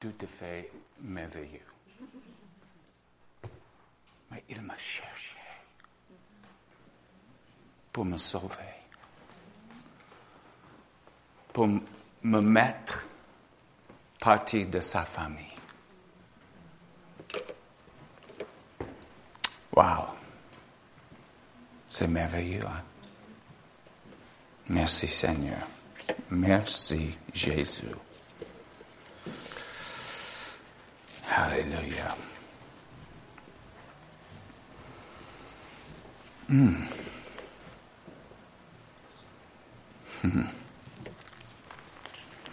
tout à fait merveilleux. Mais il m'a cherché pour me sauver, pour me mettre partie de sa famille. Wow! C'est merveilleux. Hein? Merci Seigneur. Merci Jésus. Alléluia. Hmm.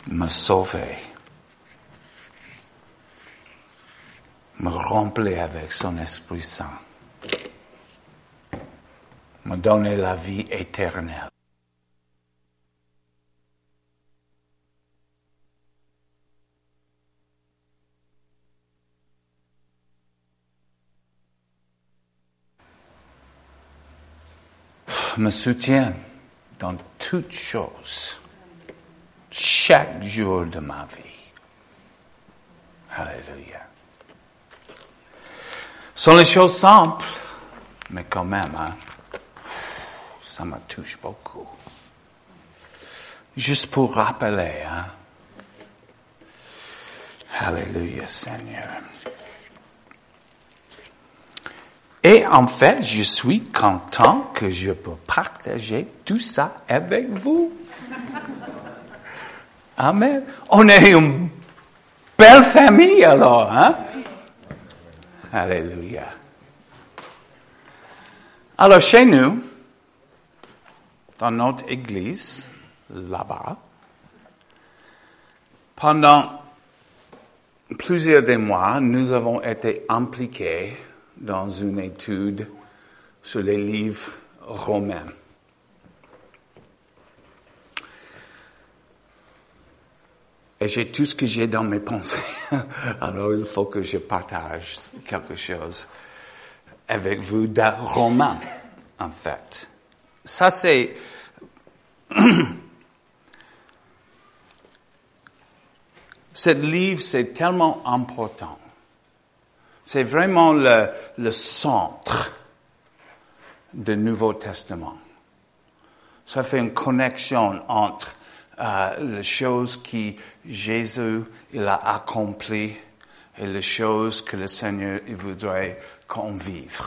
Me sauver. Me remplir avec son Esprit Saint. Me donner la vie éternelle. Me soutient dans toutes choses, chaque jour de ma vie. Alléluia. Ce sont les choses simples, mais quand même, hein, ça me touche beaucoup. Juste pour rappeler, hein. Alléluia, Seigneur. Et en fait, je suis content que je peux partager tout ça avec vous. Amen. On est une belle famille alors, hein? Alléluia. Alors chez nous, dans notre église, là-bas, pendant plusieurs mois, nous avons été impliqués dans une étude sur les livres romains. Et j'ai tout ce que j'ai dans mes pensées. Alors il faut que je partage quelque chose avec vous de romain, en fait. Ça c'est... Ce livre, c'est tellement important. C'est vraiment le, le centre du Nouveau Testament. Ça fait une connexion entre euh, les choses que Jésus il a accomplies et les choses que le Seigneur il voudrait qu'on vive.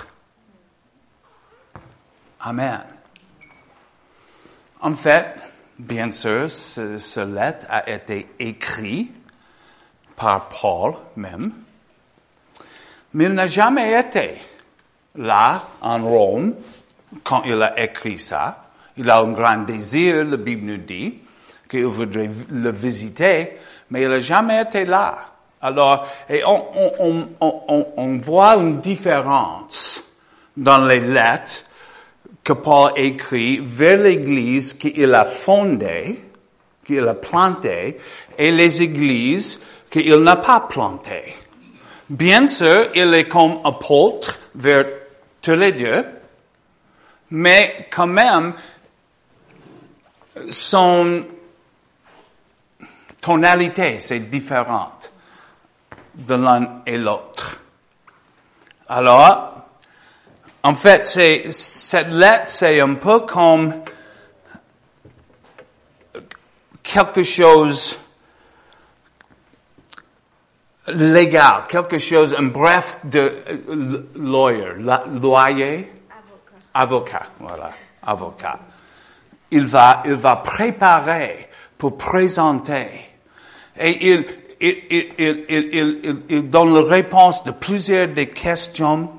Amen. En fait, bien sûr, ce, ce lettre a été écrit par Paul même. Mais il n'a jamais été là, en Rome, quand il a écrit ça. Il a un grand désir, la Bible nous dit, qu'il voudrait le visiter, mais il n'a jamais été là. Alors, et on, on, on, on, voit une différence dans les lettres que Paul écrit vers l'Église qu'il a fondée, qu'il a plantée, et les églises qu'il n'a pas plantées. Bien sûr, il est comme apôtre vers tous les deux, mais quand même, son tonalité, c'est différente de l'un et l'autre. Alors, en fait, c'est, cette lettre, c'est un peu comme quelque chose légal, quelque chose, un bref de euh, lawyer, loyer, avocat. avocat, voilà, avocat. Il va, il va préparer pour présenter et il, il, il, il, il donne la réponse de plusieurs des questions.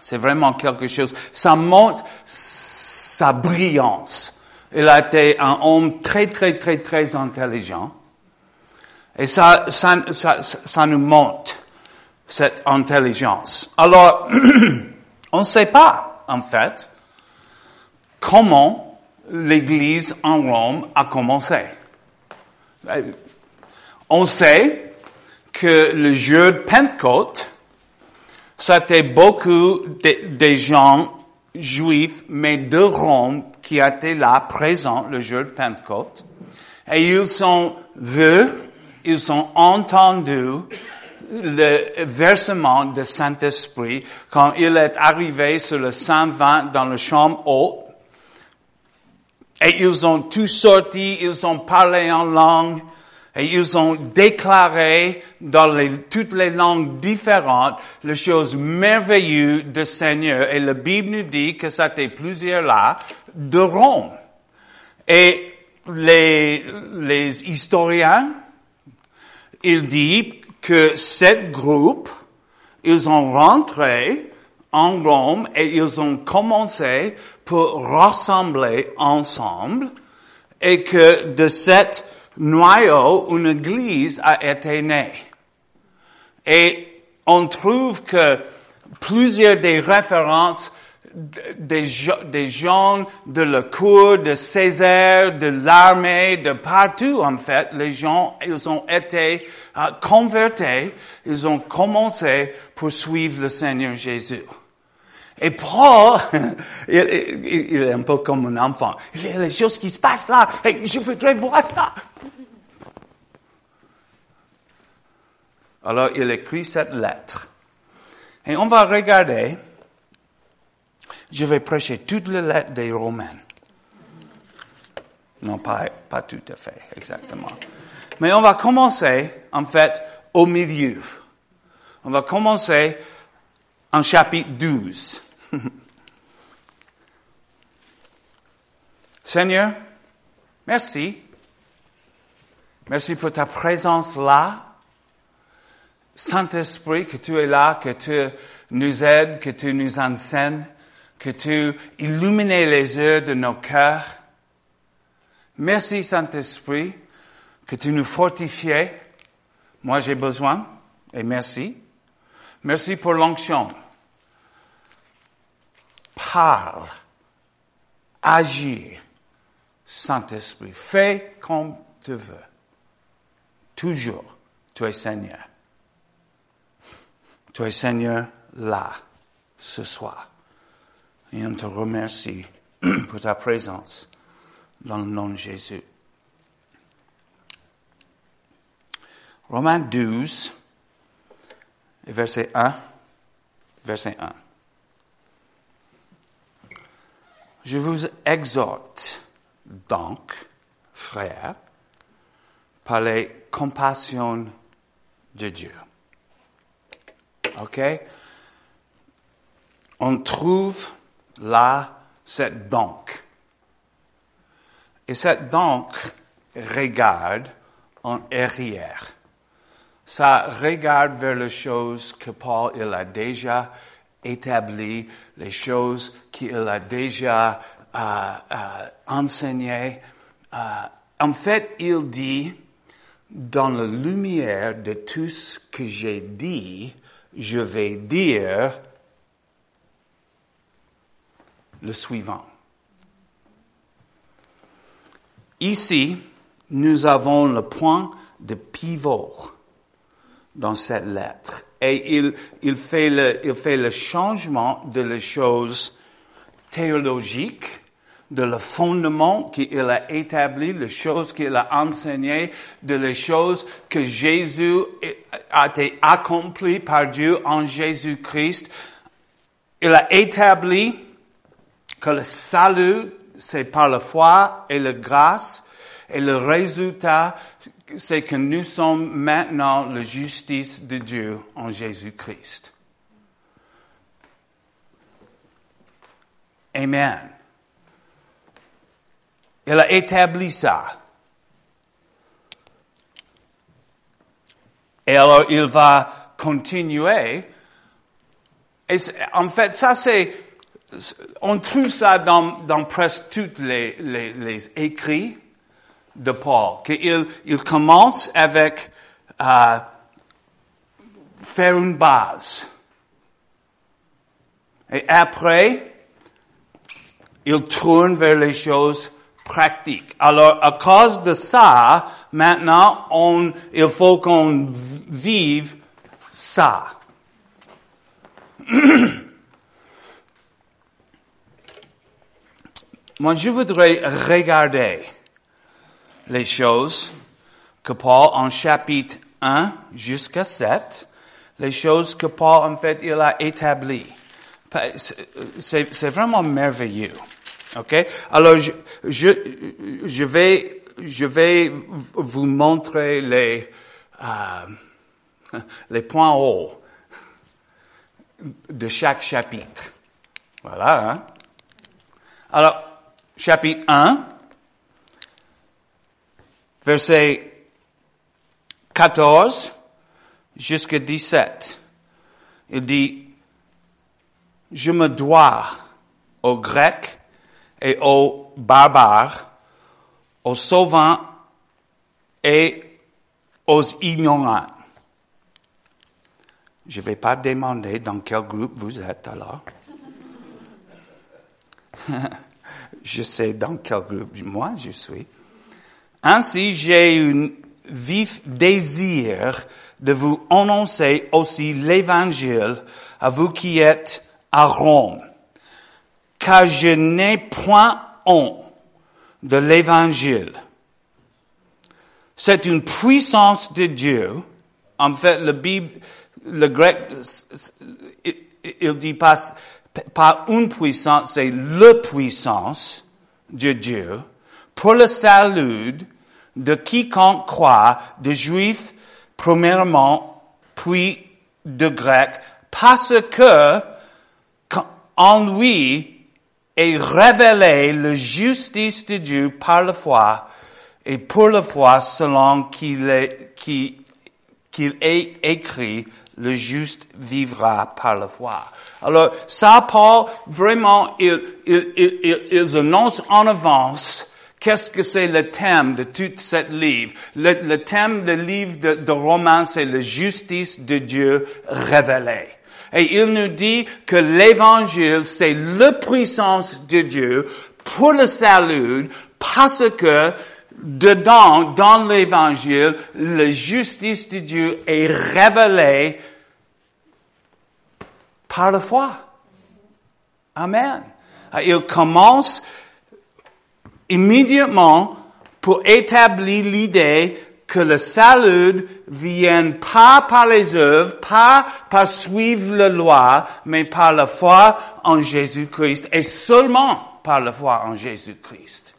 C'est vraiment quelque chose. Ça montre sa brillance. Il a été un homme très, très, très, très intelligent. Et ça, ça, ça, ça nous montre cette intelligence. Alors, on ne sait pas, en fait, comment l'Église en Rome a commencé. On sait que le jour de Pentecôte, c'était beaucoup de, gens juifs, mais de Rome, qui étaient là, présents le jour de Pentecôte. Et ils sont vus ils ont entendu le versement du Saint-Esprit quand il est arrivé sur le Saint-Vin dans la chambre haute. Et ils ont tous sorti, ils ont parlé en langue, et ils ont déclaré dans toutes les langues différentes les choses merveilleuses du Seigneur. Et la Bible nous dit que c'était plusieurs là de Rome. Et les historiens, ils disent que cette groupe, ils ont rentré en Rome et ils ont commencé pour rassembler ensemble et que de cet noyau, une église a été née. Et on trouve que plusieurs des références des, des gens de la cour, de Césaire, de l'armée, de partout en fait, les gens, ils ont été euh, convertis, ils ont commencé pour suivre le Seigneur Jésus. Et Paul, il, est un peu comme un enfant. Il y a les choses qui se passent là, et je voudrais voir ça. Alors il écrit cette lettre. Et on va regarder je vais prêcher toutes les lettres des Romains. Non, pas, pas tout à fait, exactement. Mais on va commencer, en fait, au milieu. On va commencer en chapitre 12. Seigneur, merci. Merci pour ta présence là. Saint-Esprit, que tu es là, que tu nous aides, que tu nous enseignes que tu illumines les yeux de nos cœurs. Merci Saint-Esprit que tu nous fortifies. Moi j'ai besoin et merci. Merci pour l'onction. Parle, agis, Saint-Esprit. Fais comme tu veux. Toujours, tu es Seigneur. Tu es Seigneur là, ce soir. Et on te remercie pour ta présence dans le nom de Jésus. Romains 12, verset 1, verset 1. Je vous exhorte donc, frères, par les compassions de Dieu. OK? On trouve là, cette donc. Et cette donc regarde en arrière. Ça regarde vers les choses que Paul il a déjà établies, les choses qu'il a déjà euh, euh, enseignées. Euh, en fait, il dit, dans la lumière de tout ce que j'ai dit, je vais dire le suivant. Ici, nous avons le point de pivot dans cette lettre. Et il, il, fait, le, il fait le changement de les choses théologiques, de le fondement qu'il a établi, les choses qu'il a enseignées, de les choses que Jésus a été accompli par Dieu en Jésus-Christ. Il a établi que le salut, c'est par la foi et la grâce, et le résultat, c'est que nous sommes maintenant la justice de Dieu en Jésus-Christ. Amen. Il a établi ça. Et alors il va continuer. En fait, ça c'est on trouve ça dans, presque tous les, écrits de Paul, qu'il il commence avec euh, faire une base. Et après, il tourne vers les choses pratiques. Alors, à cause de ça, maintenant, on, il faut qu'on vive ça. Moi, je voudrais regarder les choses que Paul, en chapitre 1 jusqu'à 7, les choses que Paul, en fait, il a établies. C'est vraiment merveilleux. OK? Alors, je, je, je, vais, je vais vous montrer les, euh, les points hauts de chaque chapitre. Voilà, hein? Alors, chapitre 1, verset 14 jusqu'à 17. Il dit, je me dois aux Grecs et aux barbares, aux sauvants et aux ignorants. Je ne vais pas demander dans quel groupe vous êtes alors. je sais dans quel groupe moi je suis. Ainsi, j'ai un vif désir de vous annoncer aussi l'évangile à vous qui êtes à Rome, car je n'ai point honte de l'évangile. C'est une puissance de Dieu. En fait, le Bible, le grec, il dit pas, pas une puissance, c'est le puissance de Dieu pour le salut de quiconque croit, de juifs premièrement, puis de grecs, parce que en lui est révélé la justice de Dieu par la foi et pour la foi selon qu'il est, qu'il écrit, le juste vivra par la foi. Alors, ça, Paul, vraiment, il, il, il, il annonce en avance Qu'est-ce que c'est le thème de tout cette livre? Le, thème du livre de, de Romains, c'est la justice de Dieu révélée. Et il nous dit que l'évangile, c'est la puissance de Dieu pour le salut parce que dedans, dans l'évangile, la justice de Dieu est révélée par la foi. Amen. Il commence immédiatement pour établir l'idée que le salut vient pas par les œuvres, pas par suivre la loi, mais par la foi en Jésus-Christ et seulement par la foi en Jésus-Christ.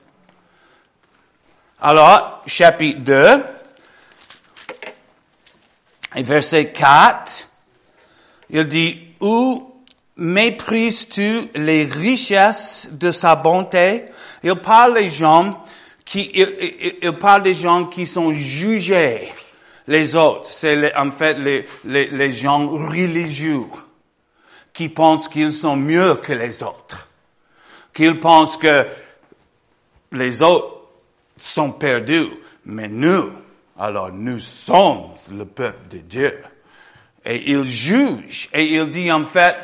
Alors, chapitre 2, et verset 4, il dit, où méprises-tu les richesses de sa bonté? Il parle des gens qui, il, il, parle des gens qui sont jugés. Les autres, c'est en fait les, les, les gens religieux qui pensent qu'ils sont mieux que les autres, qu'ils pensent que les autres sont perdus, mais nous, alors nous sommes le peuple de Dieu. Et il juge, et il dit en fait,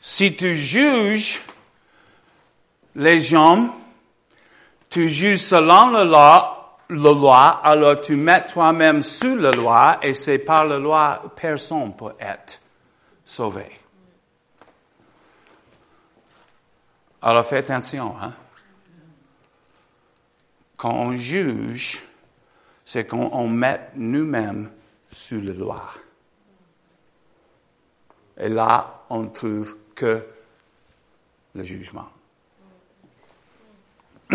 si tu juges les gens, tu juges selon la loi, la loi, alors tu mets toi-même sous la loi et c'est par la loi personne peut être sauvé. Alors fais attention, hein. Quand on juge, c'est qu'on met nous-mêmes sous la loi. Et là, on trouve que le jugement.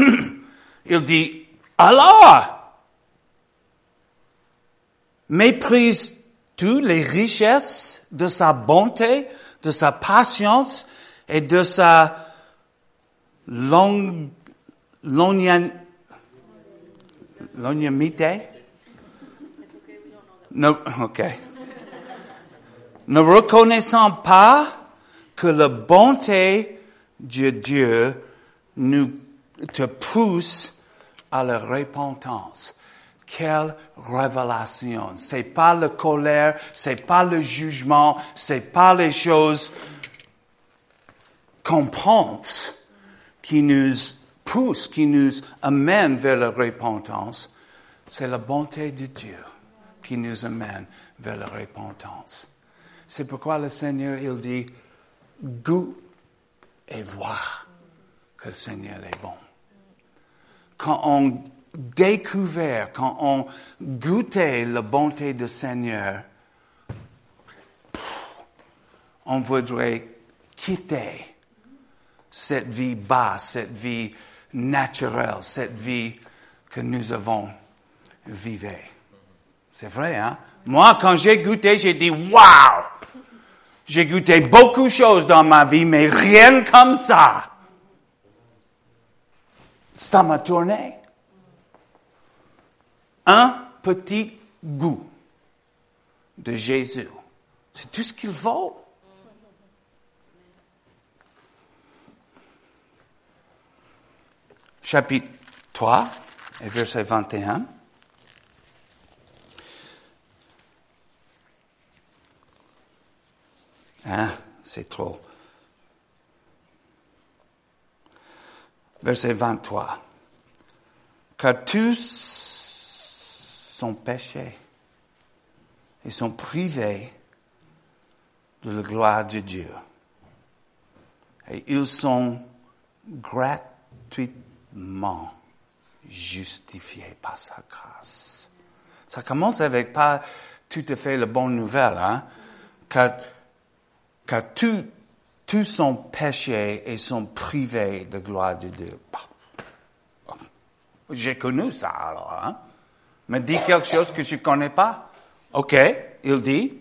Il dit, alors, méprises-tu les richesses de sa bonté, de sa patience et de sa long, longanimité? Non, ok. Ne reconnaissant pas que la bonté de Dieu nous te pousse à la repentance. Quelle révélation. C'est pas la colère, c'est pas le jugement, c'est pas les choses qu'on pense qui nous poussent, qui nous amènent vers la repentance. C'est la bonté de Dieu qui nous amène vers la repentance. C'est pourquoi le Seigneur, il dit, goûte et vois que le Seigneur est bon quand on découvert, quand on goûtait la bonté du Seigneur, on voudrait quitter cette vie basse, cette vie naturelle, cette vie que nous avons vivée. C'est vrai, hein? Moi, quand j'ai goûté, j'ai dit, wow! J'ai goûté beaucoup de choses dans ma vie, mais rien comme ça. Ça m'a tourné. Un petit goût de Jésus. C'est tout ce qu'il faut. Chapitre 3 et verset 21. Hein? C'est trop. Verset 23. Car tous sont péchés et sont privés de la gloire de Dieu. Et ils sont gratuitement justifiés par sa grâce. Ça commence avec pas tout à fait la bonne nouvelle, hein? Car car tous, tous sont péchés et sont privés de gloire de Dieu. J'ai connu ça alors. Hein? Me dit quelque chose que je ne connais pas. OK, il dit,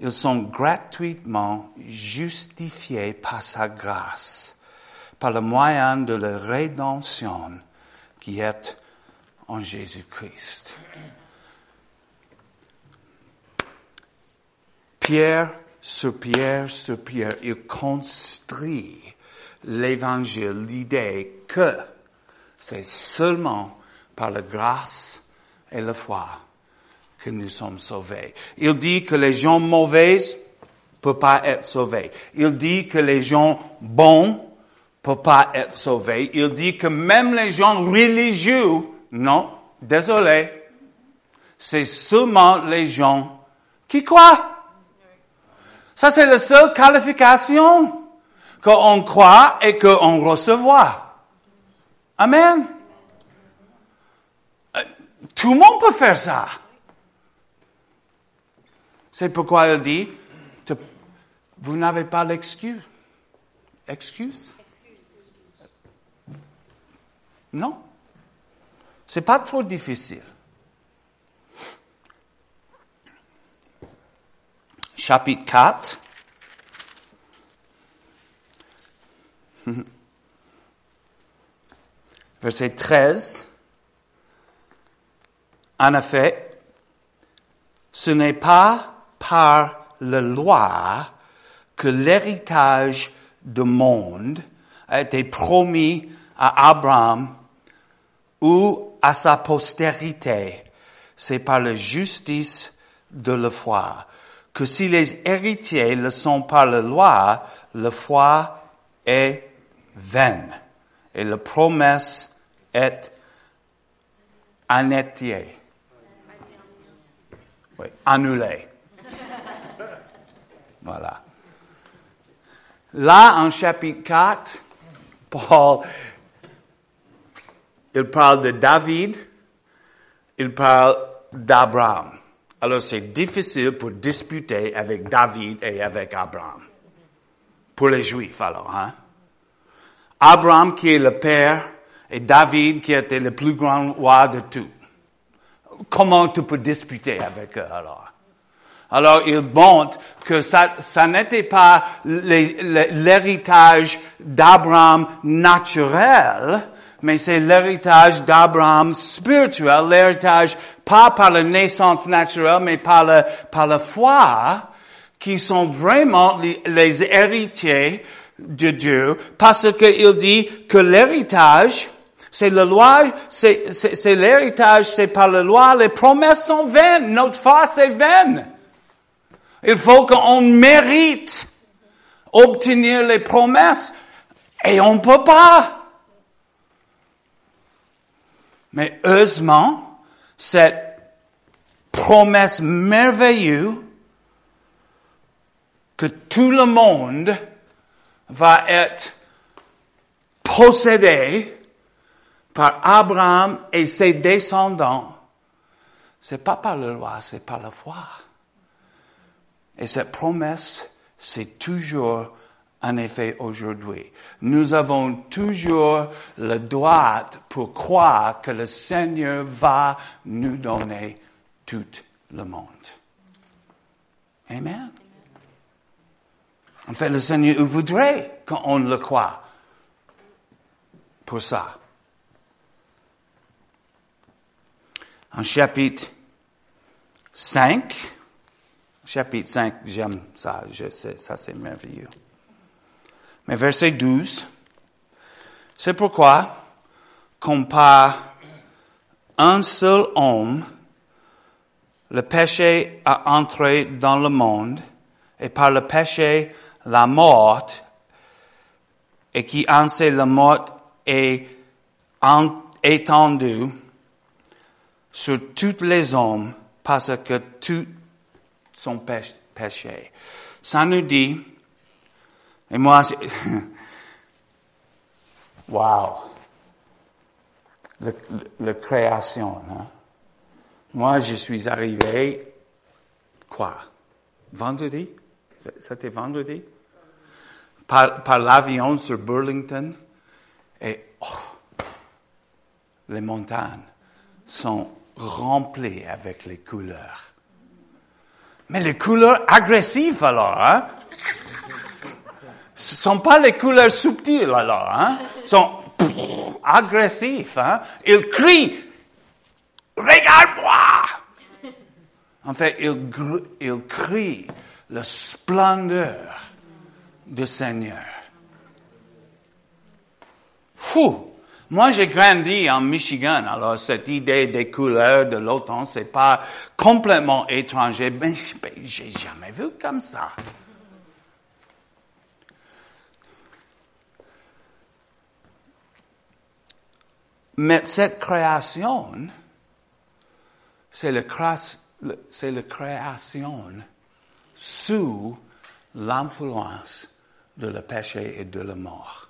ils sont gratuitement justifiés par sa grâce, par le moyen de la rédemption qui est en Jésus-Christ. Pierre sur pierre sur pierre, il construit l'évangile, l'idée que c'est seulement par la grâce et la foi que nous sommes sauvés. Il dit que les gens mauvais peuvent pas être sauvés. Il dit que les gens bons peuvent pas être sauvés. Il dit que même les gens religieux, non, désolé, c'est seulement les gens qui croient. Ça, c'est la seule qualification qu'on croit et qu'on reçoit. Amen. Euh, tout le monde peut faire ça. C'est pourquoi il dit, vous n'avez pas l'excuse. Excuse? Non. C'est pas trop difficile. Chapitre 4. Verset 13. En effet, ce n'est pas par la loi que l'héritage du monde a été promis à Abraham ou à sa postérité. C'est par la justice de la foi que si les héritiers le sont par la loi, la foi est vaine et la promesse est annulée. Voilà. Là, en chapitre 4, Paul, il parle de David, il parle d'Abraham. Alors c'est difficile pour disputer avec David et avec Abraham. Pour les Juifs alors, hein? Abraham qui est le père et David qui était le plus grand roi de tout. Comment tu peux disputer avec eux alors? Alors il montre que ça, ça n'était pas l'héritage d'Abraham naturel, mais c'est l'héritage d'Abraham spirituel, l'héritage pas par la naissance naturelle, mais par la, foi, qui sont vraiment les, héritiers de Dieu, parce qu'il dit que l'héritage, c'est la loi, c'est, l'héritage, c'est par la loi, les promesses sont vaines, notre foi c'est vaine. Il faut qu'on mérite obtenir les promesses, et on ne peut pas. Mais heureusement, cette promesse merveilleuse que tout le monde va être possédé par Abraham et ses descendants, c'est pas par la loi, c'est par la foi. Et cette promesse, c'est toujours un effet aujourd'hui. Nous avons toujours le droit pour croire que le Seigneur va nous donner tout le monde. Amen. En fait, le Seigneur voudrait qu'on le croit pour ça. En chapitre 5, chapitre 5, j'aime ça, je sais, ça c'est merveilleux. Mais verset 12, c'est pourquoi, comme par un seul homme, le péché a entré dans le monde, et par le péché, la mort, et qui en sait la mort est étendue sur tous les hommes parce que tout sont péché. Ça nous dit, et moi, wow, la création. Hein? Moi, je suis arrivé, quoi, vendredi? C'était vendredi? Par, par l'avion sur Burlington. Et, oh, les montagnes sont remplies avec les couleurs. Mais les couleurs agressives alors, hein? Ce sont pas les couleurs subtiles alors, hein? sont agressifs, hein? Ils crient, regarde-moi! En fait, ils, ils crient la splendeur du Seigneur. Fou! Moi, j'ai grandi en Michigan, alors cette idée des couleurs de l'automne, c'est pas complètement étranger, mais j'ai jamais vu comme ça. Mais cette création, c'est la création sous l'influence de le péché et de la mort.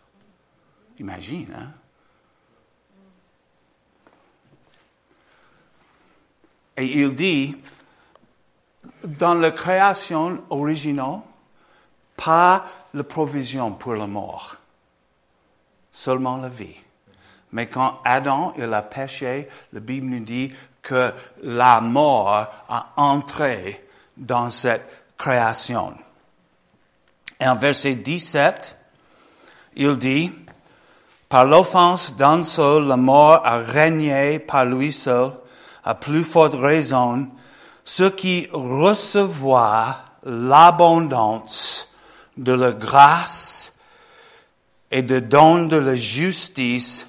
Imagine, hein? Et il dit, dans la création originale, pas la provision pour la mort, seulement la vie. Mais quand Adam il a péché, la Bible nous dit que la mort a entré dans cette création. Et en verset 17, il dit, par l'offense d'un seul, la mort a régné par lui seul, à plus forte raison, ceux qui recevoir l'abondance de la grâce et de don de la justice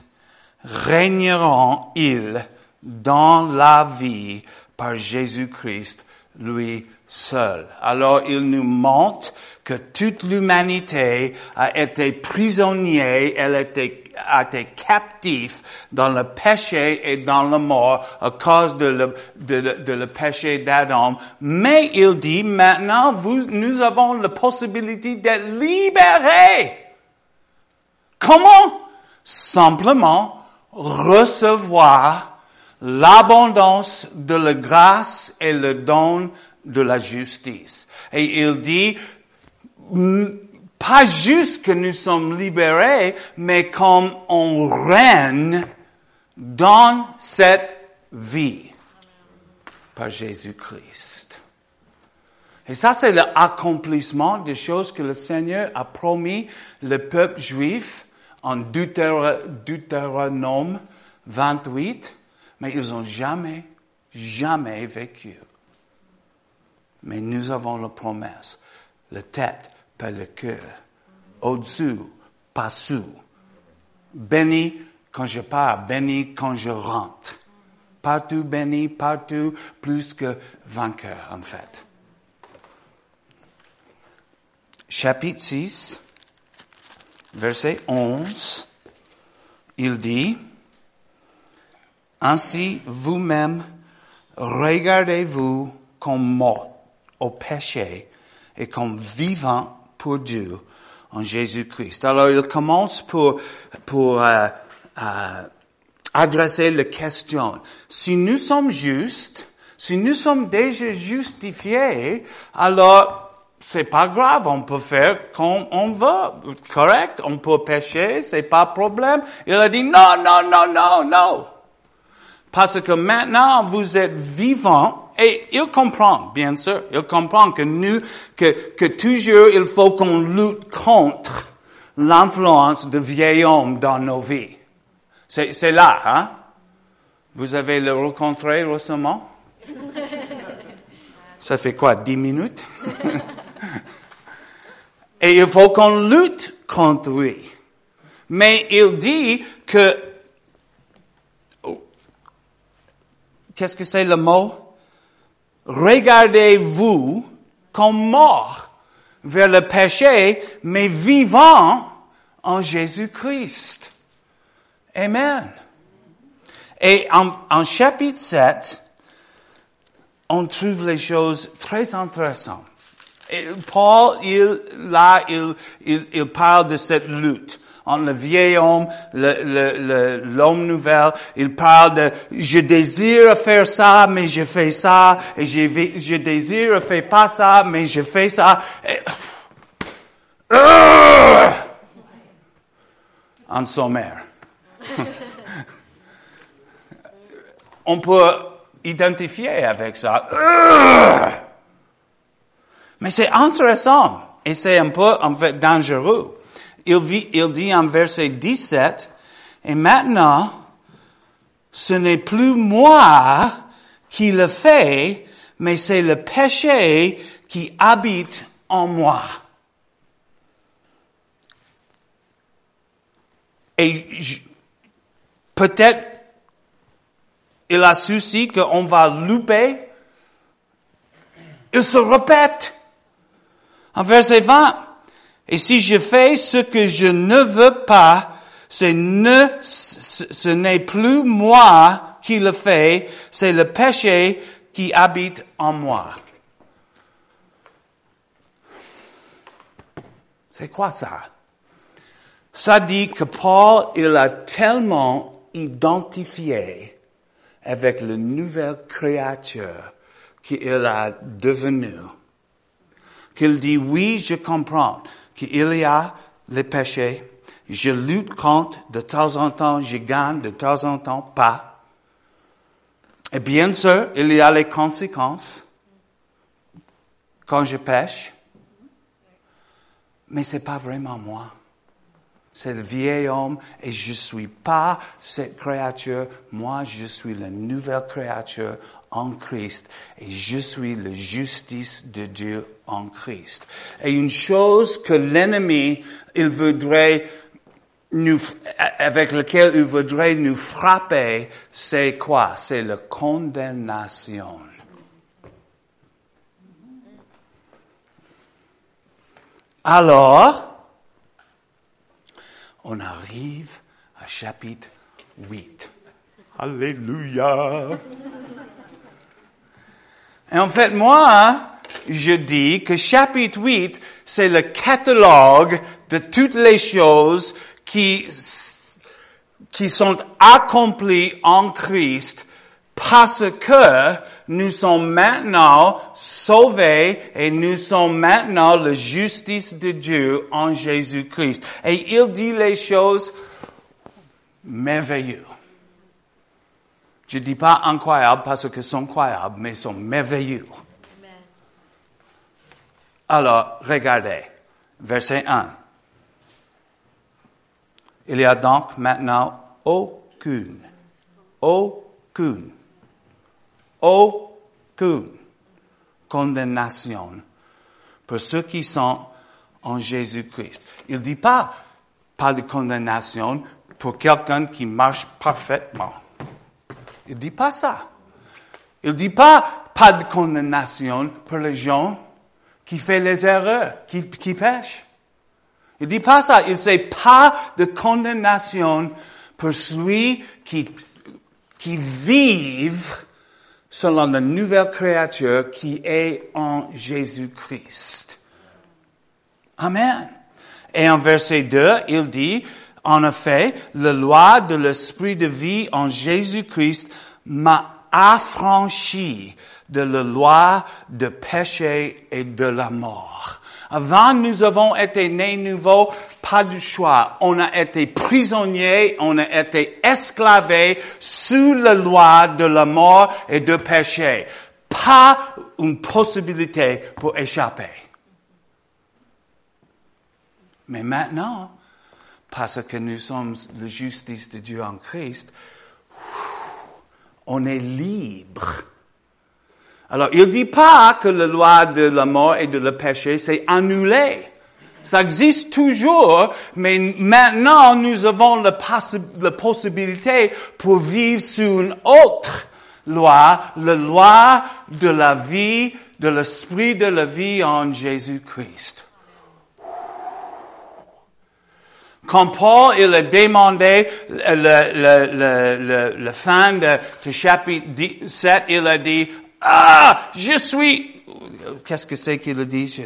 régneront-ils dans la vie par Jésus-Christ, lui seul. Alors il nous montre que toute l'humanité a été prisonnière, elle a été, a été captive dans le péché et dans la mort à cause de le, de, de le péché d'Adam. Mais il dit maintenant, vous, nous avons la possibilité d'être libérés. Comment? Simplement recevoir l'abondance de la grâce et le don de la justice. Et il dit, pas juste que nous sommes libérés, mais comme on règne dans cette vie par Jésus-Christ. Et ça, c'est l'accomplissement des choses que le Seigneur a promis le peuple juif en Deutéronome 28, mais ils n'ont jamais, jamais vécu. Mais nous avons la promesse, la tête par le cœur, au-dessus, pas sous. Béni quand je pars, béni quand je rentre. Partout béni, partout plus que vainqueur en fait. Chapitre 6, verset 11, il dit, Ainsi vous-même regardez-vous comme mort au péché et comme vivant pour Dieu en Jésus-Christ. Alors il commence pour, pour euh, euh, adresser la question. Si nous sommes justes, si nous sommes déjà justifiés, alors c'est pas grave, on peut faire comme on veut, correct? On peut pécher, c'est pas problème. Il a dit non, non, non, non, non. Parce que maintenant vous êtes vivant et il comprend, bien sûr, il comprend que nous, que, que toujours il faut qu'on lutte contre l'influence de vieil homme dans nos vies. C'est, c'est là, hein? Vous avez le rencontré récemment? Ça fait quoi, dix minutes? Et il faut qu'on lutte contre lui. Mais il dit que, qu'est-ce que c'est le mot? Regardez-vous comme mort vers le péché, mais vivant en Jésus-Christ. Amen. Et en, en, chapitre 7, on trouve les choses très intéressantes. Paul, il, là, il, il, il, parle de cette lutte entre le vieil homme, le, l'homme nouvel. Il parle de, je désire faire ça, mais je fais ça. Et je, je désire faire pas ça, mais je fais ça. Euh, en sommaire. On peut identifier avec ça. Euh, mais c'est intéressant et c'est un peu en fait dangereux. Il, vit, il dit en verset 17, et maintenant, ce n'est plus moi qui le fais, mais c'est le péché qui habite en moi. Et peut-être il a souci qu'on va louper. Il se répète. En verset 20, et si je fais ce que je ne veux pas, ce ne, ce n'est plus moi qui le fais, c'est le péché qui habite en moi. C'est quoi ça? Ça dit que Paul, il a tellement identifié avec le nouvel créature qu'il a devenu qu'il dit oui, je comprends qu'il y a les péchés, je lutte contre, de temps en temps je gagne, de temps en temps pas. Et bien sûr, il y a les conséquences quand je pêche, mais c'est pas vraiment moi. C'est le vieil homme et je suis pas cette créature. Moi, je suis la nouvelle créature en Christ et je suis la justice de Dieu en Christ. Et une chose que l'ennemi, il voudrait avec laquelle il voudrait nous frapper, c'est quoi? C'est la condamnation. Alors, on arrive à chapitre 8. Alléluia. Et en fait, moi, je dis que chapitre 8, c'est le catalogue de toutes les choses qui, qui sont accomplies en Christ parce que nous sommes maintenant sauvés et nous sommes maintenant la justice de Dieu en Jésus-Christ. Et il dit les choses merveilleuses. Je dis pas incroyables parce que sont incroyables, mais sont merveilleux. Alors, regardez, verset 1. Il y a donc maintenant aucune, aucune, aucune condamnation pour ceux qui sont en Jésus-Christ. Il ne dit pas pas de condamnation pour quelqu'un qui marche parfaitement. Il ne dit pas ça. Il ne dit pas pas de condamnation pour les gens qui fait les erreurs, qui, qui pêche. Il dit pas ça. Il sait pas de condamnation pour celui qui, qui selon la nouvelle créature qui est en Jésus-Christ. Amen. Et en verset 2, il dit, En effet, la loi de l'esprit de vie en Jésus-Christ m'a affranchi de la loi de péché et de la mort. Avant, nous avons été nés nouveaux, pas de choix. On a été prisonniers, on a été esclavés sous la loi de la mort et de péché. Pas une possibilité pour échapper. Mais maintenant, parce que nous sommes la justice de Dieu en Christ, on est libre alors, il dit pas que la loi de la mort et de le péché, c'est annulé. Ça existe toujours, mais maintenant nous avons la, la, possibilité pour vivre sous une autre loi, la loi de la vie, de l'esprit de la vie en Jésus-Christ. Quand Paul il a demandé le, le, le, le, fin de, de chapitre 7, il a dit, ah, je suis, qu'est-ce que c'est qu'il dit?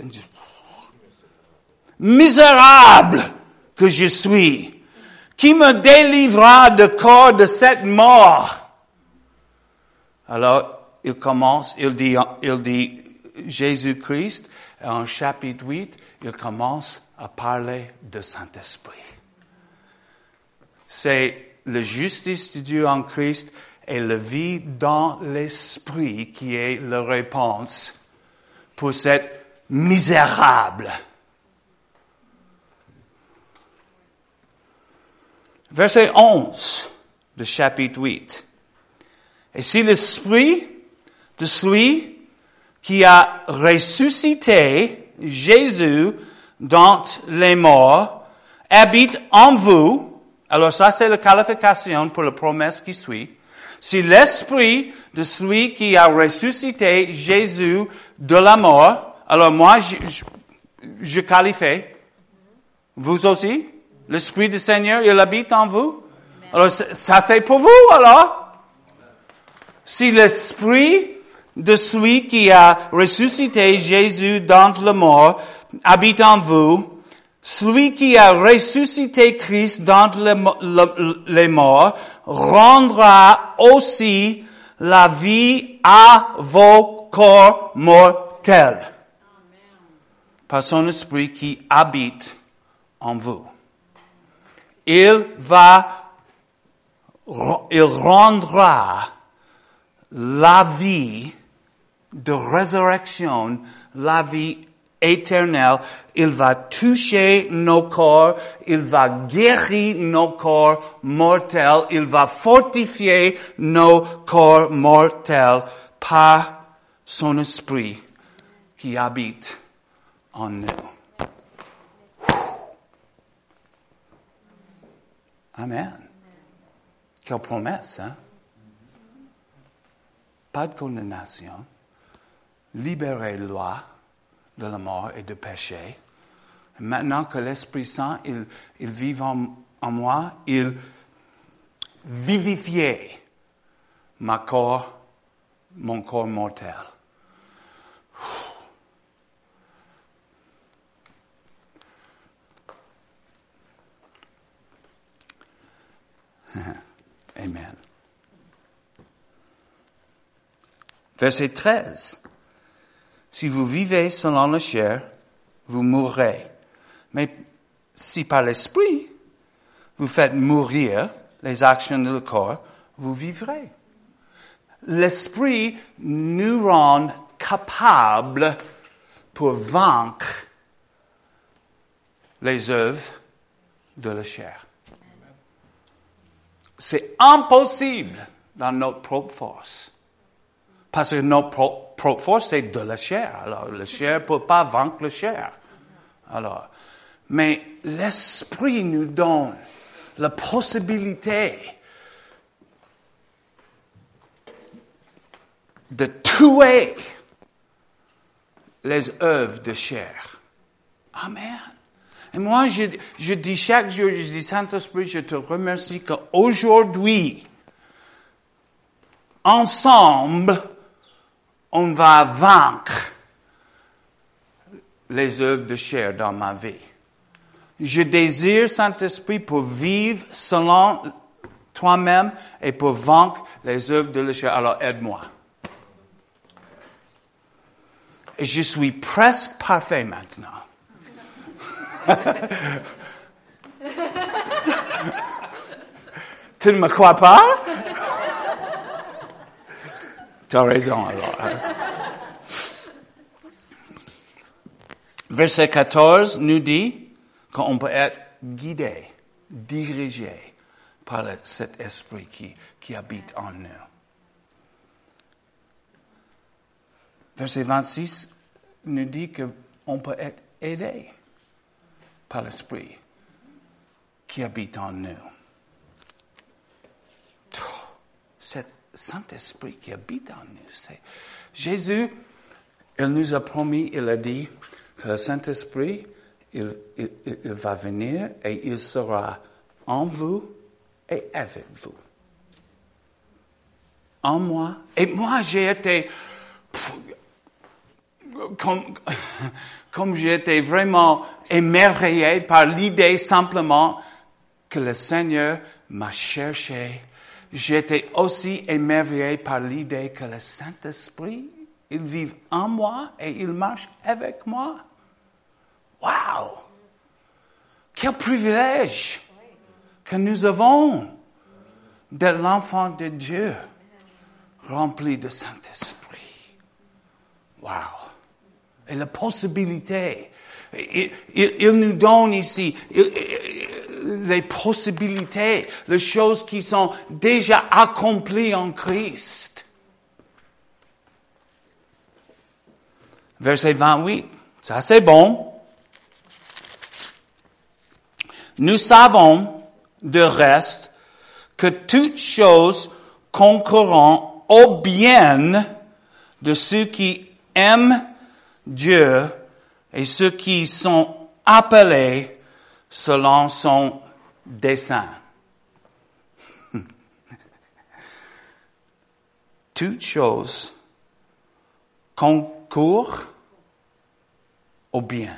Misérable que je suis. Qui me délivrera de corps de cette mort? Alors, il commence, il dit, il dit Jésus-Christ, en chapitre 8, il commence à parler de Saint-Esprit. C'est la justice de Dieu en Christ et la vie dans l'esprit qui est la réponse pour cette misérable. Verset 11 du chapitre 8. Et si l'esprit de celui qui a ressuscité Jésus dans les morts habite en vous, alors ça c'est la qualification pour la promesse qui suit, si l'esprit de celui qui a ressuscité Jésus de la mort, alors moi, je, je, qualifie. Vous aussi? L'esprit du Seigneur, il habite en vous? Alors, ça c'est pour vous, alors? Si l'esprit de celui qui a ressuscité Jésus dans la mort habite en vous, celui qui a ressuscité Christ dans les morts rendra aussi la vie à vos corps mortels par son esprit qui habite en vous. Il va, il rendra la vie de résurrection, la vie éternel, il va toucher nos corps, il va guérir nos corps mortels, il va fortifier nos corps mortels par son esprit qui habite en nous. Amen. Quelle promesse, hein? Pas de condamnation. Libérez loi de la mort et du péché. Maintenant que l'Esprit Saint, il, il vit en, moi, il vivifie ma corps, mon corps mortel. Amen. Verset 13. Si vous vivez selon la chair, vous mourrez. Mais si par l'esprit, vous faites mourir les actions du corps, vous vivrez. L'esprit nous rend capables pour vaincre les œuvres de la chair. C'est impossible dans notre propre force. Parce que notre propre force, c'est de la chair. Alors, la chair ne peut pas vaincre la chair. Alors, mais l'esprit nous donne la possibilité de tuer les œuvres de chair. Amen. Et moi, je, je dis chaque jour, je dis, Saint-Esprit, je te remercie qu'aujourd'hui, ensemble, on va vaincre les œuvres de chair dans ma vie. Je désire, Saint-Esprit, pour vivre selon toi-même et pour vaincre les œuvres de chair. Alors aide-moi. Et je suis presque parfait maintenant. tu ne me crois pas? Tu as raison alors. Hein. Verset 14 nous dit qu'on peut être guidé, dirigé par cet esprit qui, qui habite en nous. Verset 26 nous dit qu'on peut être aidé par l'esprit qui habite en nous. Cet Saint-Esprit qui habite en nous, Jésus, il nous a promis, il a dit que le Saint-Esprit, il, il, va venir et il sera en vous et avec vous. En moi. Et moi, j'ai été, comme, comme j'ai été vraiment émerveillé par l'idée simplement que le Seigneur m'a cherché. J'étais aussi émerveillé par l'idée que le Saint-Esprit, il vit en moi et il marche avec moi. Wow! Quel privilège que nous avons d'être l'enfant de Dieu rempli de Saint-Esprit. Wow! Et la possibilité, il, nous donne ici les possibilités, les choses qui sont déjà accomplies en Christ. Verset 28, ça c'est bon. Nous savons de reste que toutes choses concourant au bien de ceux qui aiment Dieu et ceux qui sont appelés selon son dessein. Toutes choses concourent au bien.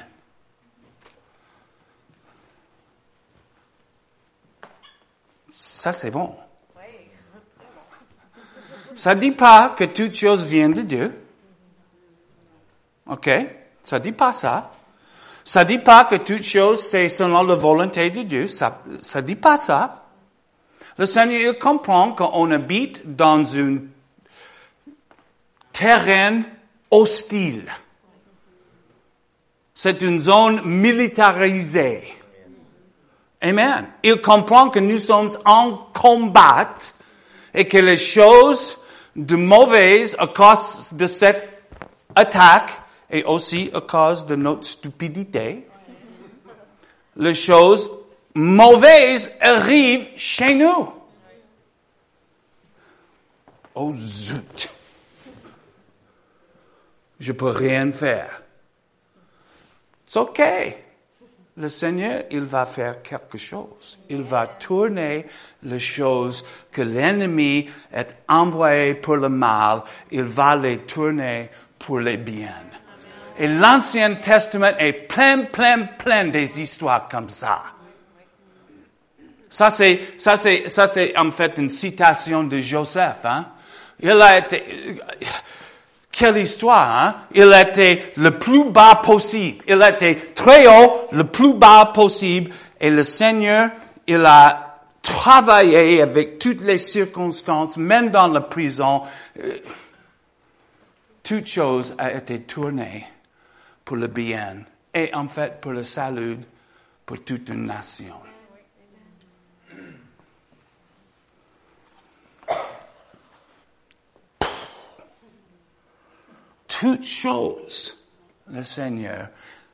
Ça, c'est bon. Ça ne dit pas que toutes choses viennent de Dieu. OK? Ça dit pas ça. Ça dit pas que toutes choses, c'est selon la volonté de Dieu. Ça ne dit pas ça. Le Seigneur comprend qu'on habite dans un terrain hostile. C'est une zone militarisée. Amen. Il comprend que nous sommes en combat et que les choses de mauvaises à cause de cette attaque et aussi à cause de notre stupidité, les choses mauvaises arrivent chez nous. Oh zut! Je peux rien faire. C'est OK le Seigneur, il va faire quelque chose. Il va tourner les choses que l'ennemi est envoyé pour le mal, il va les tourner pour les biens. Et l'Ancien Testament est plein, plein, plein des histoires comme ça. Ça c'est, ça c'est, ça c'est en fait une citation de Joseph, hein. Il a été, quelle histoire, hein? Il était le plus bas possible. Il était très haut, le plus bas possible. Et le Seigneur, il a travaillé avec toutes les circonstances, même dans la prison. Euh, toute chose a été tournée pour le bien et en fait pour le salut pour toute une nation. toutes choses, le Seigneur,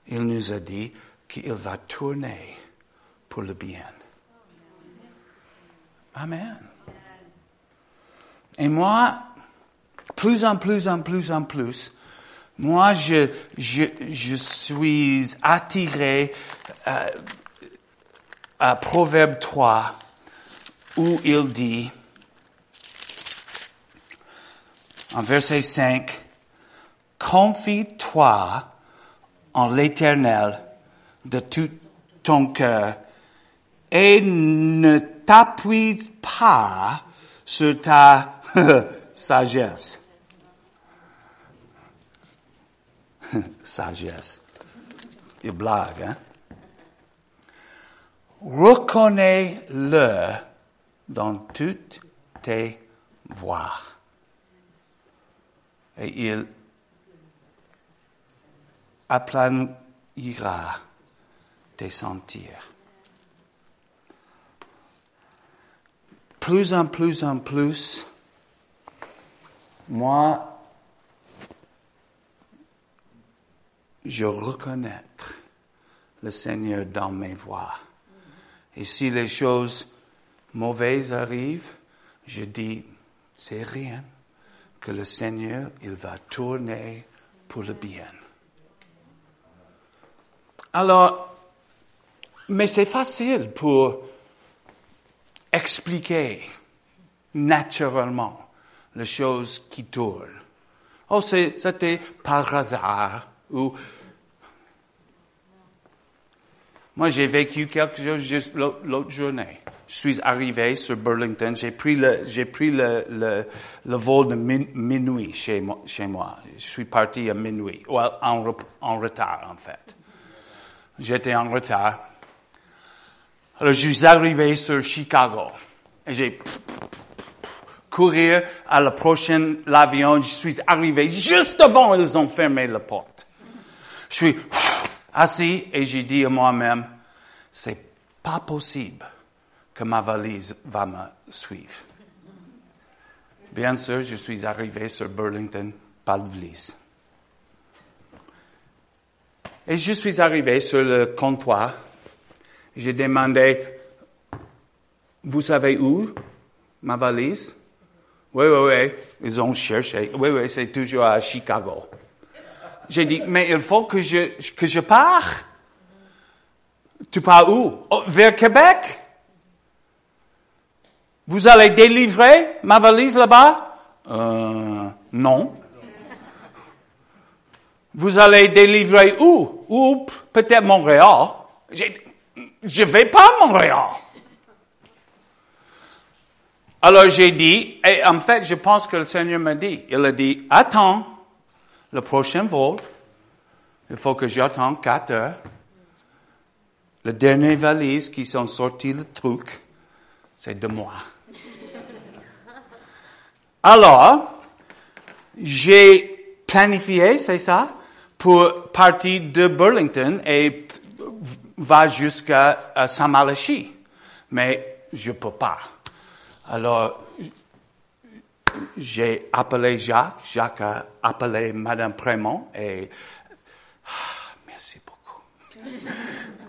il nous a dit qu'il va tourner pour le bien. Amen. Et moi, plus en plus en plus en plus, moi, je, je, je suis attiré à, euh, à Proverbe 3, où il dit, en verset 5, Confie-toi en l'Éternel de toute ton cœur et ne t'appuie pas sur ta sagesse. sagesse. Il blague, hein? Reconnais-le dans toutes tes voies. Et il aplanira tes sentiers. Plus en plus en plus, moi, je reconnais le Seigneur dans mes voies. Et si les choses mauvaises arrivent, je dis, c'est rien, que le Seigneur, il va tourner pour le bien. Alors, mais c'est facile pour expliquer naturellement les choses qui tournent. Oh, c'était par hasard ou moi, j'ai vécu quelque chose juste l'autre journée. Je suis arrivé sur Burlington, j'ai pris le, j'ai pris le, le, vol de minuit chez moi, chez moi. Je suis parti à minuit, ou en, en retard, en fait. J'étais en retard. Alors, je suis arrivé sur Chicago. Et j'ai courir à la prochaine l'avion. Je suis arrivé juste avant ils ont fermé la porte. Je suis assis et j'ai dit à moi-même, c'est pas possible que ma valise va me suivre. Bien sûr, je suis arrivé sur Burlington, pas de valise. Et je suis arrivé sur le comptoir. J'ai demandé, vous savez où ma valise? Oui, oui, oui. Ils ont cherché. Oui, oui, c'est toujours à Chicago. J'ai dit, mais il faut que je, que je parte. Tu pars où? Oh, vers Québec? Vous allez délivrer ma valise là-bas? Euh, non. Vous allez délivrer où? Ou peut-être Montréal. Je vais pas à Montréal. Alors j'ai dit, et en fait, je pense que le Seigneur m'a dit, il a dit, attends le prochain vol, il faut que j'attende quatre heures. Le dernier valise qui sont sortis le truc, c'est de moi. Alors, j'ai planifié, c'est ça, pour partir de Burlington et va jusqu'à Saint-Malachie. Mais je peux pas. Alors, j'ai appelé Jacques, Jacques a appelé Madame Prémont et ah, merci beaucoup.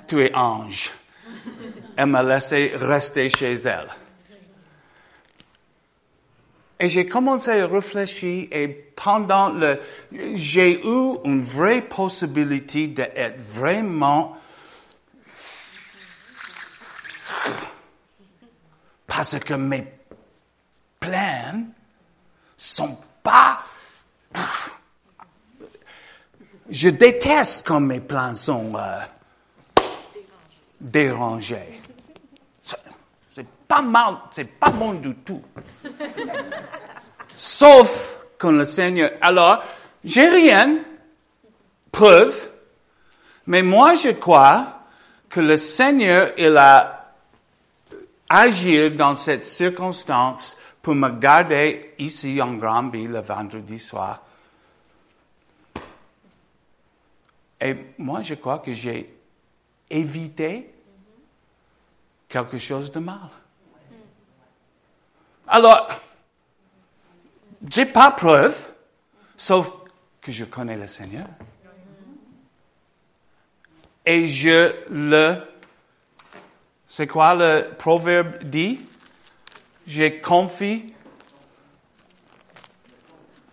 tu es ange. Elle m'a laissé rester chez elle. Et j'ai commencé à réfléchir et pendant le, j'ai eu une vraie possibilité d'être vraiment parce que mes plans sont pas je déteste quand mes plans sont euh, dérangés. C'est pas mal, c'est pas bon du tout. Sauf quand le Seigneur. Alors, j'ai rien, preuve, mais moi je crois que le Seigneur, il a agi dans cette circonstance pour me garder ici en Granby le vendredi soir. Et moi, je crois que j'ai évité quelque chose de mal. Alors, j'ai pas preuve, sauf que je connais le Seigneur. Et je le, c'est quoi le proverbe dit? J'ai confié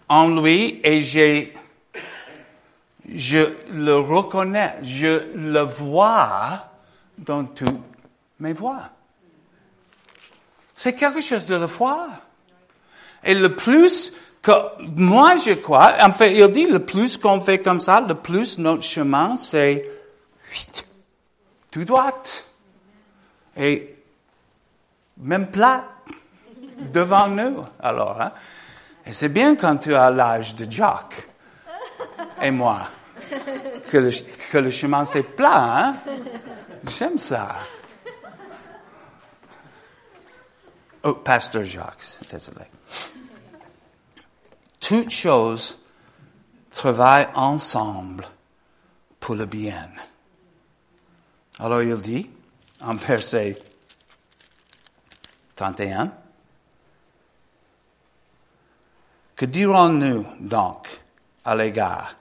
en lui et je le reconnais, je le vois dans toutes mes voix. C'est quelque chose de la foi. Et le plus que moi je crois, en fait, il dit le plus qu'on fait comme ça, le plus notre chemin, c'est tout droite et même plate devant nous. Alors, hein? Et c'est bien quand tu as l'âge de Jacques et moi que le, chemin c'est plat. Hein? J'aime ça. Oh, Pasteur Jacques, désolé. Toutes choses travaillent ensemble pour le bien. Alors il dit, en verset 31, que dirons-nous donc à l'égard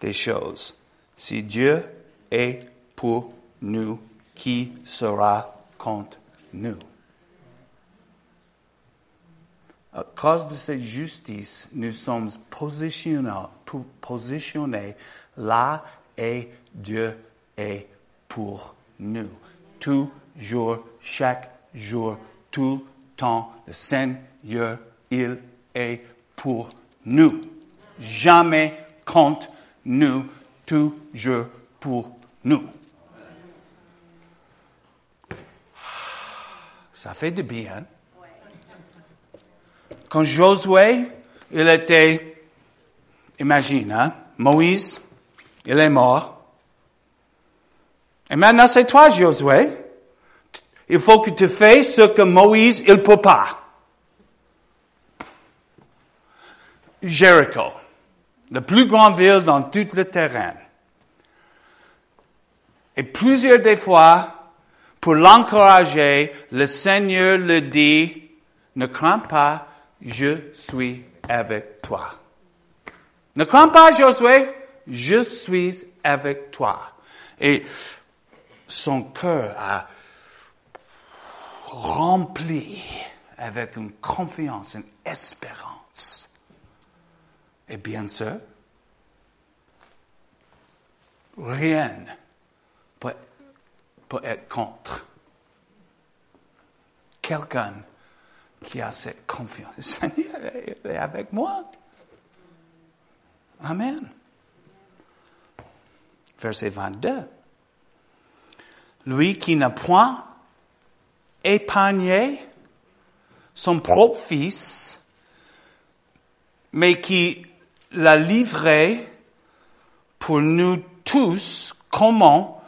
des choses si Dieu est pour nous, qui sera contre nous? À cause de cette justice, nous sommes positionnés, là et Dieu est pour nous. Toujours, chaque jour, tout le temps, le Seigneur, il est pour nous. Jamais contre nous, toujours pour nous. Ça fait du bien. Quand Josué, il était, imagine, hein, Moïse, il est mort. Et maintenant, c'est toi, Josué. Il faut que tu fasses ce que Moïse, il peut pas. Jericho, la plus grande ville dans tout le terrain. Et plusieurs des fois, pour l'encourager, le Seigneur le dit, ne crains pas, je suis avec toi. Ne crains pas, Josué, je suis avec toi. Et son cœur a rempli avec une confiance, une espérance. Et bien sûr, rien peut, peut être contre. Quelqu'un qui a cette confiance. Le Seigneur est avec moi. Amen. Verset 22. Lui qui n'a point épargné son propre fils, mais qui l'a livré pour nous tous, comment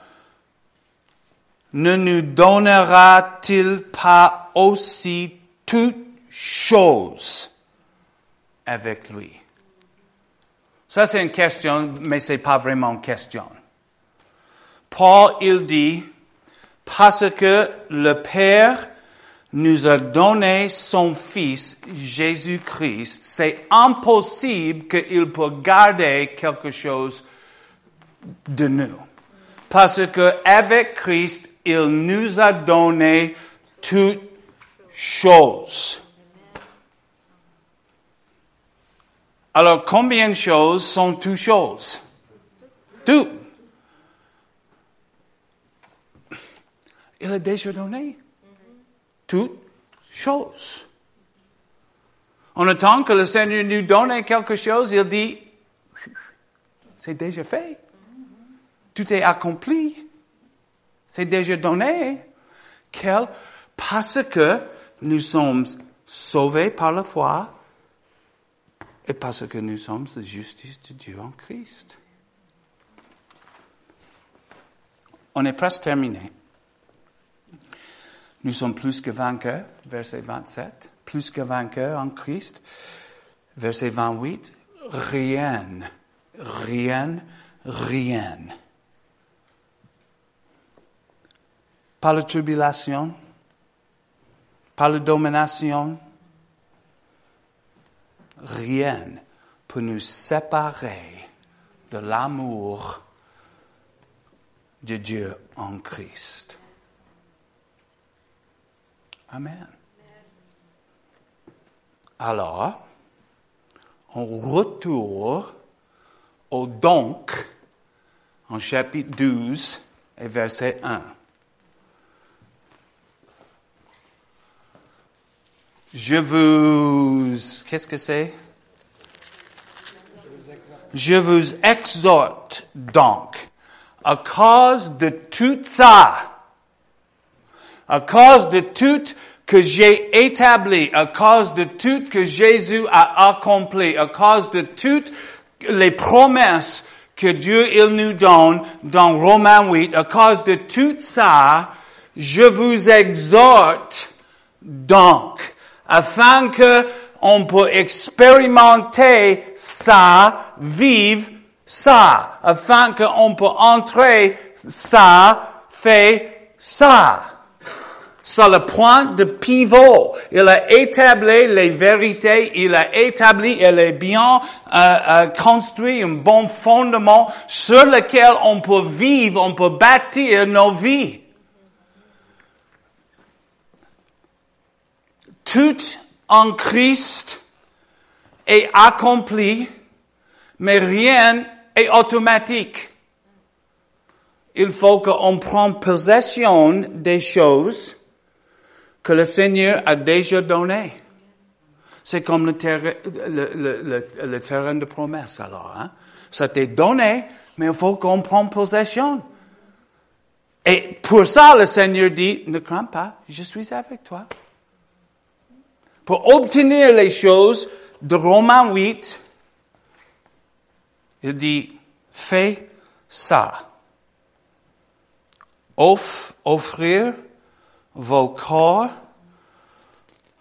ne nous donnera-t-il pas aussi toutes choses avec lui? Ça, c'est une question, mais c'est pas vraiment une question. Paul, il dit, parce que le Père nous a donné son Fils, Jésus-Christ, c'est impossible qu'il puisse garder quelque chose de nous. Parce que avec Christ, il nous a donné toutes choses. Alors, combien de choses sont toutes choses? Tout. il a déjà donné toutes choses. En attend que le Seigneur nous donne quelque chose, il dit, c'est déjà fait. Tout est accompli. C'est déjà donné. Quel, parce que nous sommes sauvés par la foi et parce que nous sommes la justice de Dieu en Christ. On est presque terminé. Nous sommes plus que vainqueurs, verset 27, plus que vainqueurs en Christ. Verset 28, rien, rien, rien. Pas la tribulation, pas la domination, rien pour nous séparer de l'amour de Dieu en Christ. Alors, on retourne au donc en chapitre 12 et verset 1. Je vous... Qu'est-ce que c'est? Je vous exhorte donc à cause de tout ça, à cause de tout que j'ai établi, à cause de tout que Jésus a accompli, à cause de toutes les promesses que Dieu il nous donne dans Romains 8, à cause de tout ça, je vous exhorte donc, afin que on peut expérimenter ça, vivre ça, afin qu'on peut entrer ça, fait ça. C'est le point de pivot. Il a établi les vérités, il a établi, il a bien euh, euh, construit un bon fondement sur lequel on peut vivre, on peut bâtir nos vies. Tout en Christ est accompli, mais rien est automatique. Il faut qu'on prenne possession des choses que le Seigneur a déjà données. C'est comme le, terrain, le, terrain de promesse alors. Hein? Ça t'est donné, mais il faut qu'on prenne possession. Et pour ça, le Seigneur dit, ne crains pas, je suis avec toi. Pour obtenir les choses de Romains 8, il dit, fais ça. offrir vos corps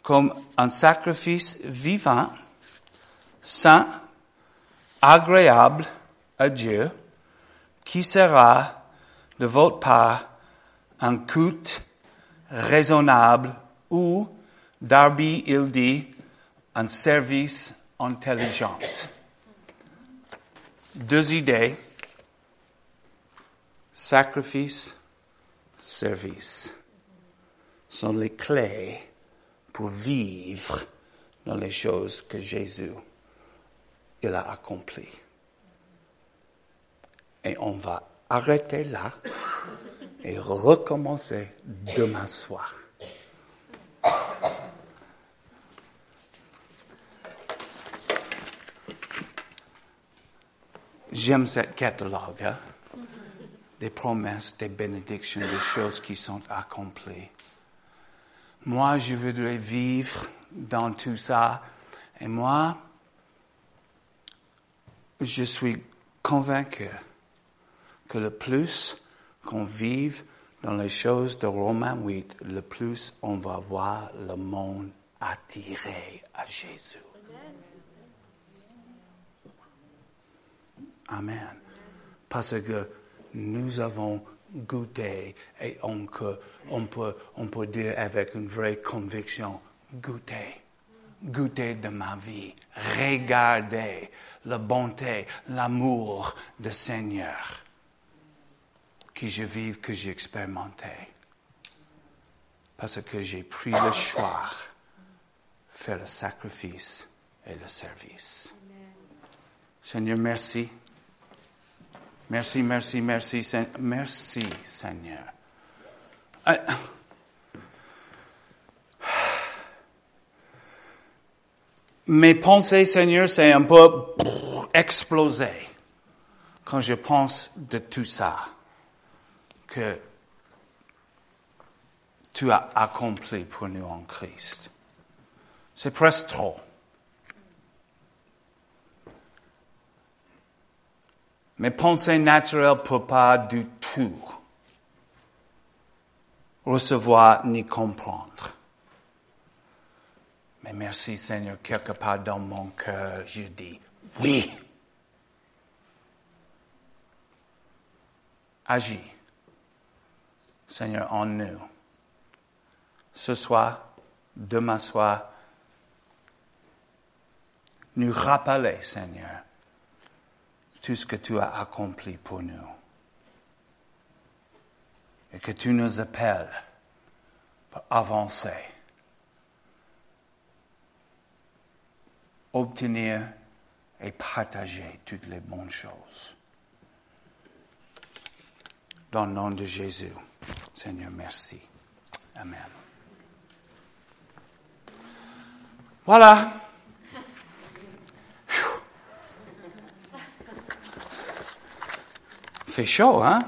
comme un sacrifice vivant, saint, agréable à Dieu, qui sera de votre part un culte raisonnable ou Darby, il dit, un service intelligent. Deux idées, sacrifice, service, sont les clés pour vivre dans les choses que Jésus a accomplies. Et on va arrêter là et recommencer demain soir. J'aime cette catalogue hein? des promesses, des bénédictions, des choses qui sont accomplies. Moi, je voudrais vivre dans tout ça. Et moi, je suis convaincu que le plus qu'on vive dans les choses de Romains 8, le plus on va voir le monde attiré à Jésus. Amen. Parce que nous avons goûté et on, peut, on, peut, on peut dire avec une vraie conviction, goûter, goûter de ma vie, regardez la bonté, l'amour du Seigneur que je vive, que j'ai expérimenté. Parce que j'ai pris le choix, faire le sacrifice et le service. Seigneur, merci. Merci, merci, merci, merci Seigneur. Euh, mes pensées, Seigneur, c'est un peu explosé quand je pense de tout ça que tu as accompli pour nous en Christ. C'est presque trop. Mes pensées naturelles ne peuvent pas du tout recevoir ni comprendre. Mais merci Seigneur, quelque part dans mon cœur, je dis oui. Agis, Seigneur, en nous. Ce soir, demain soir, nous rappeler, Seigneur, tout ce que tu as accompli pour nous. Et que tu nous appelles pour avancer, obtenir et partager toutes les bonnes choses. Dans le nom de Jésus, Seigneur, merci. Amen. Voilà. Fait chaud, hein